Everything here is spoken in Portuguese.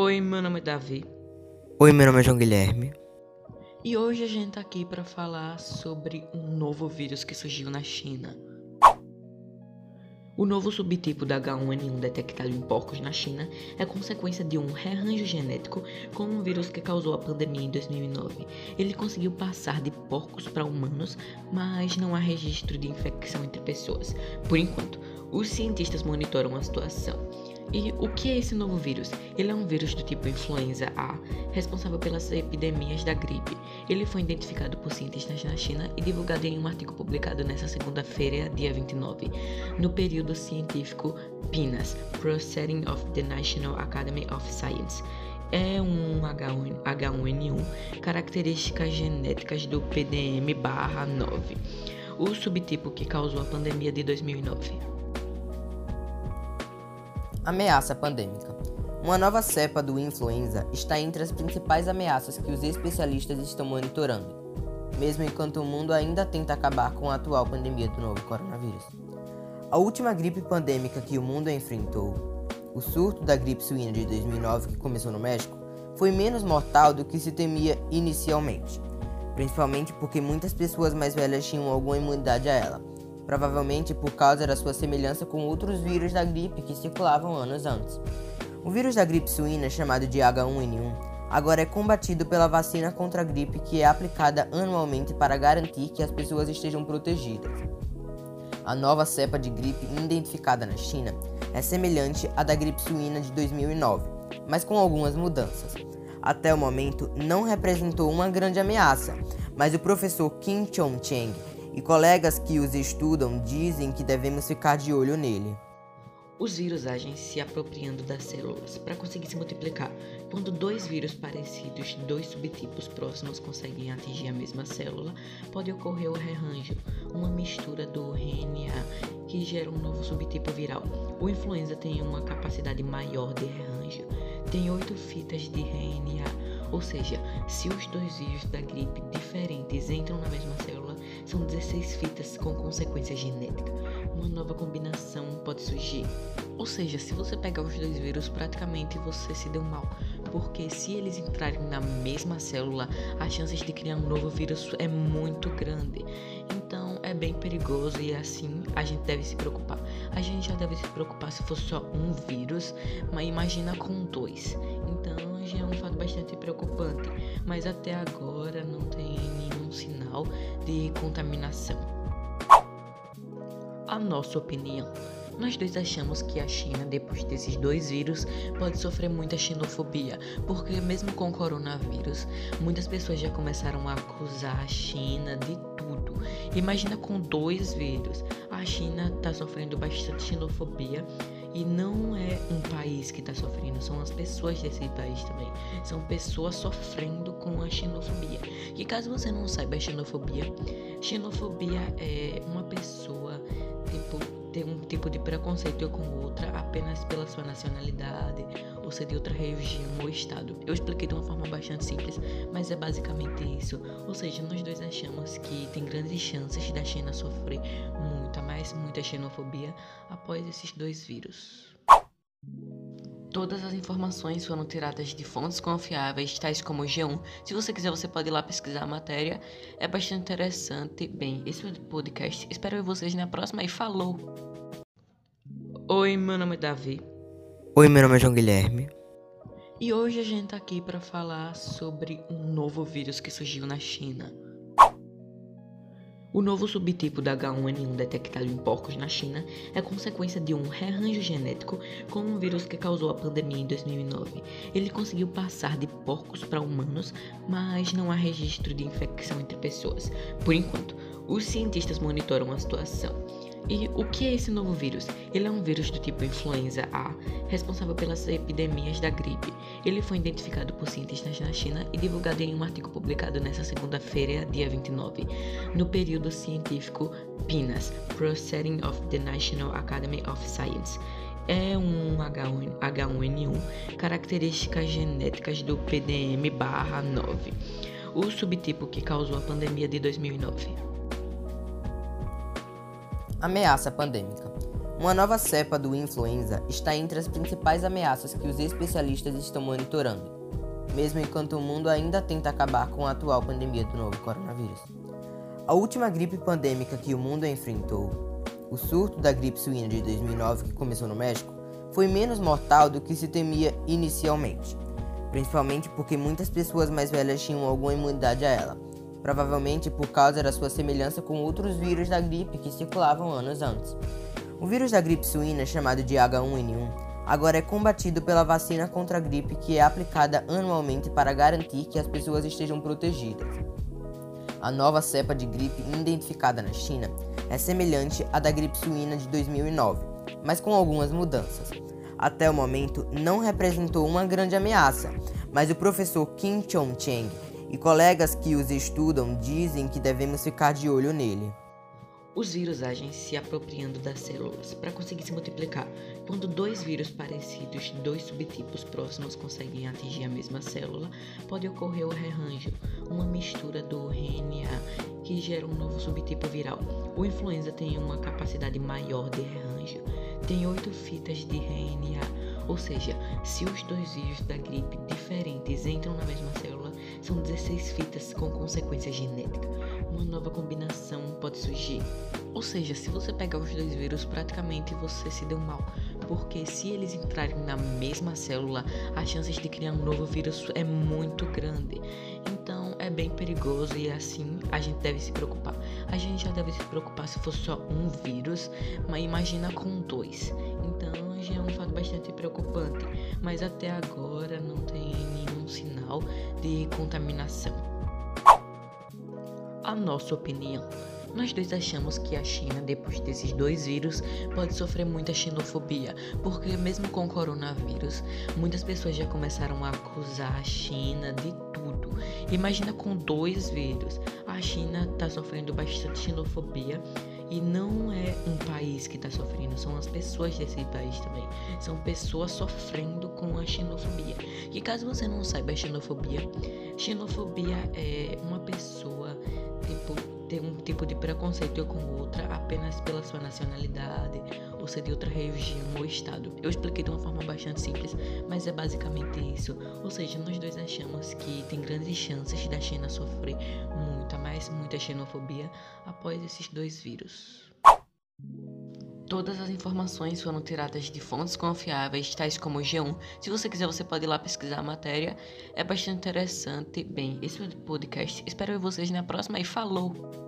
Oi, meu nome é Davi. Oi, meu nome é João Guilherme. E hoje a gente tá aqui para falar sobre um novo vírus que surgiu na China. O novo subtipo da H1N1 detectado em porcos na China é consequência de um rearranjo genético com um vírus que causou a pandemia em 2009. Ele conseguiu passar de porcos para humanos, mas não há registro de infecção entre pessoas. Por enquanto, os cientistas monitoram a situação. E o que é esse novo vírus? Ele é um vírus do tipo influenza A, responsável pelas epidemias da gripe. Ele foi identificado por cientistas na China e divulgado em um artigo publicado nesta segunda-feira, dia 29, no período científico PNAS, Proceeding of the National Academy of Science. É um H1N1, características genéticas do PDM-9, o subtipo que causou a pandemia de 2009. Ameaça pandêmica. Uma nova cepa do influenza está entre as principais ameaças que os especialistas estão monitorando, mesmo enquanto o mundo ainda tenta acabar com a atual pandemia do novo coronavírus. A última gripe pandêmica que o mundo enfrentou, o surto da gripe suína de 2009 que começou no México, foi menos mortal do que se temia inicialmente, principalmente porque muitas pessoas mais velhas tinham alguma imunidade a ela, provavelmente por causa da sua semelhança com outros vírus da gripe que circulavam anos antes. O vírus da gripe suína, chamado de H1N1, agora é combatido pela vacina contra a gripe que é aplicada anualmente para garantir que as pessoas estejam protegidas. A nova cepa de gripe identificada na China é semelhante à da gripe suína de 2009, mas com algumas mudanças. Até o momento, não representou uma grande ameaça, mas o professor Kim Chong-cheng e colegas que os estudam dizem que devemos ficar de olho nele. Os vírus agem se apropriando das células para conseguir se multiplicar. Quando dois vírus parecidos, dois subtipos próximos conseguem atingir a mesma célula, pode ocorrer o rearranjo, uma mistura do RNA que gera um novo subtipo viral. O influenza tem uma capacidade maior de rearranjo, tem oito fitas de RNA, ou seja, se os dois vírus da gripe diferentes entram na mesma célula, são 16 fitas com consequência genética. Uma nova combinação pode surgir. Ou seja, se você pegar os dois vírus, praticamente você se deu mal. Porque se eles entrarem na mesma célula, as chances de criar um novo vírus é muito grande. Então é bem perigoso e assim a gente deve se preocupar. A gente já deve se preocupar se fosse só um vírus, mas imagina com dois. Então já é um fato bastante preocupante. Mas até agora não tem nenhum sinal de contaminação. A nossa opinião. Nós dois achamos que a China, depois desses dois vírus, pode sofrer muita xenofobia, porque mesmo com o coronavírus, muitas pessoas já começaram a acusar a China de tudo. Imagina com dois vírus. A China está sofrendo bastante xenofobia e não é um país que está sofrendo, são as pessoas desse país também. São pessoas sofrendo com a xenofobia. E caso você não saiba a xenofobia, xenofobia é uma pessoa tipo, ter um tipo de preconceito com outra apenas pela sua nacionalidade ou ser de outra região ou estado. Eu expliquei de uma forma bastante simples, mas é basicamente isso. Ou seja, nós dois achamos que tem grandes chances da China sofrer muita, mas muita xenofobia após esses dois vírus. Todas as informações foram tiradas de fontes confiáveis, tais como o G1. Se você quiser, você pode ir lá pesquisar a matéria. É bastante interessante. Bem, esse foi o podcast. Espero ver vocês na próxima e falou! Oi, meu nome é Davi. Oi, meu nome é João Guilherme. E hoje a gente tá aqui para falar sobre um novo vírus que surgiu na China. O novo subtipo da H1N1 detectado em porcos na China é consequência de um rearranjo genético com um vírus que causou a pandemia em 2009. Ele conseguiu passar de porcos para humanos, mas não há registro de infecção entre pessoas. Por enquanto, os cientistas monitoram a situação. E o que é esse novo vírus? Ele é um vírus do tipo influenza A, responsável pelas epidemias da gripe. Ele foi identificado por cientistas na China e divulgado em um artigo publicado nesta segunda-feira, dia 29, no período científico PNAS, Proceeding of the National Academy of Science é um H1N1, características genéticas do PDM-9, o subtipo que causou a pandemia de 2009. Ameaça pandêmica. Uma nova cepa do influenza está entre as principais ameaças que os especialistas estão monitorando, mesmo enquanto o mundo ainda tenta acabar com a atual pandemia do novo coronavírus. A última gripe pandêmica que o mundo enfrentou, o surto da gripe suína de 2009 que começou no México, foi menos mortal do que se temia inicialmente, principalmente porque muitas pessoas mais velhas tinham alguma imunidade a ela, provavelmente por causa da sua semelhança com outros vírus da gripe que circulavam anos antes. O vírus da gripe suína, chamado de H1N1, agora é combatido pela vacina contra a gripe que é aplicada anualmente para garantir que as pessoas estejam protegidas. A nova cepa de gripe identificada na China é semelhante à da gripe suína de 2009, mas com algumas mudanças. Até o momento, não representou uma grande ameaça, mas o professor Kim Chong-cheng e colegas que os estudam dizem que devemos ficar de olho nele. Os vírus agem se apropriando das células para conseguir se multiplicar. Quando dois vírus parecidos, dois subtipos próximos conseguem atingir a mesma célula, pode ocorrer o rearranjo, uma mistura do RNA que gera um novo subtipo viral. O influenza tem uma capacidade maior de rearranjo, tem oito fitas de RNA, ou seja, se os dois vírus da gripe diferentes entram na mesma célula, são 16 fitas com consequência genética uma nova combinação pode surgir. Ou seja, se você pegar os dois vírus, praticamente você se deu mal, porque se eles entrarem na mesma célula, as chances de criar um novo vírus é muito grande. Então é bem perigoso e assim a gente deve se preocupar. A gente já deve se preocupar se fosse só um vírus, mas imagina com dois. Então já é um fato bastante preocupante, mas até agora não tem nenhum sinal de contaminação a nossa opinião. Nós dois achamos que a China, depois desses dois vírus, pode sofrer muita xenofobia, porque mesmo com o coronavírus, muitas pessoas já começaram a acusar a China de tudo. Imagina com dois vírus. A China está sofrendo bastante xenofobia e não é um país que está sofrendo, são as pessoas desse país também. São pessoas sofrendo com a xenofobia. E caso você não saiba a xenofobia, xenofobia é uma pessoa tipo, ter um tipo de preconceito com outra apenas pela sua nacionalidade ou ser de outra região ou estado. Eu expliquei de uma forma bastante simples, mas é basicamente isso. Ou seja, nós dois achamos que tem grandes chances da China sofrer muita, mais muita xenofobia após esses dois vírus. Todas as informações foram tiradas de fontes confiáveis, tais como o G1. Se você quiser, você pode ir lá pesquisar a matéria. É bastante interessante. Bem, esse é o podcast. Espero ver vocês na próxima e falou!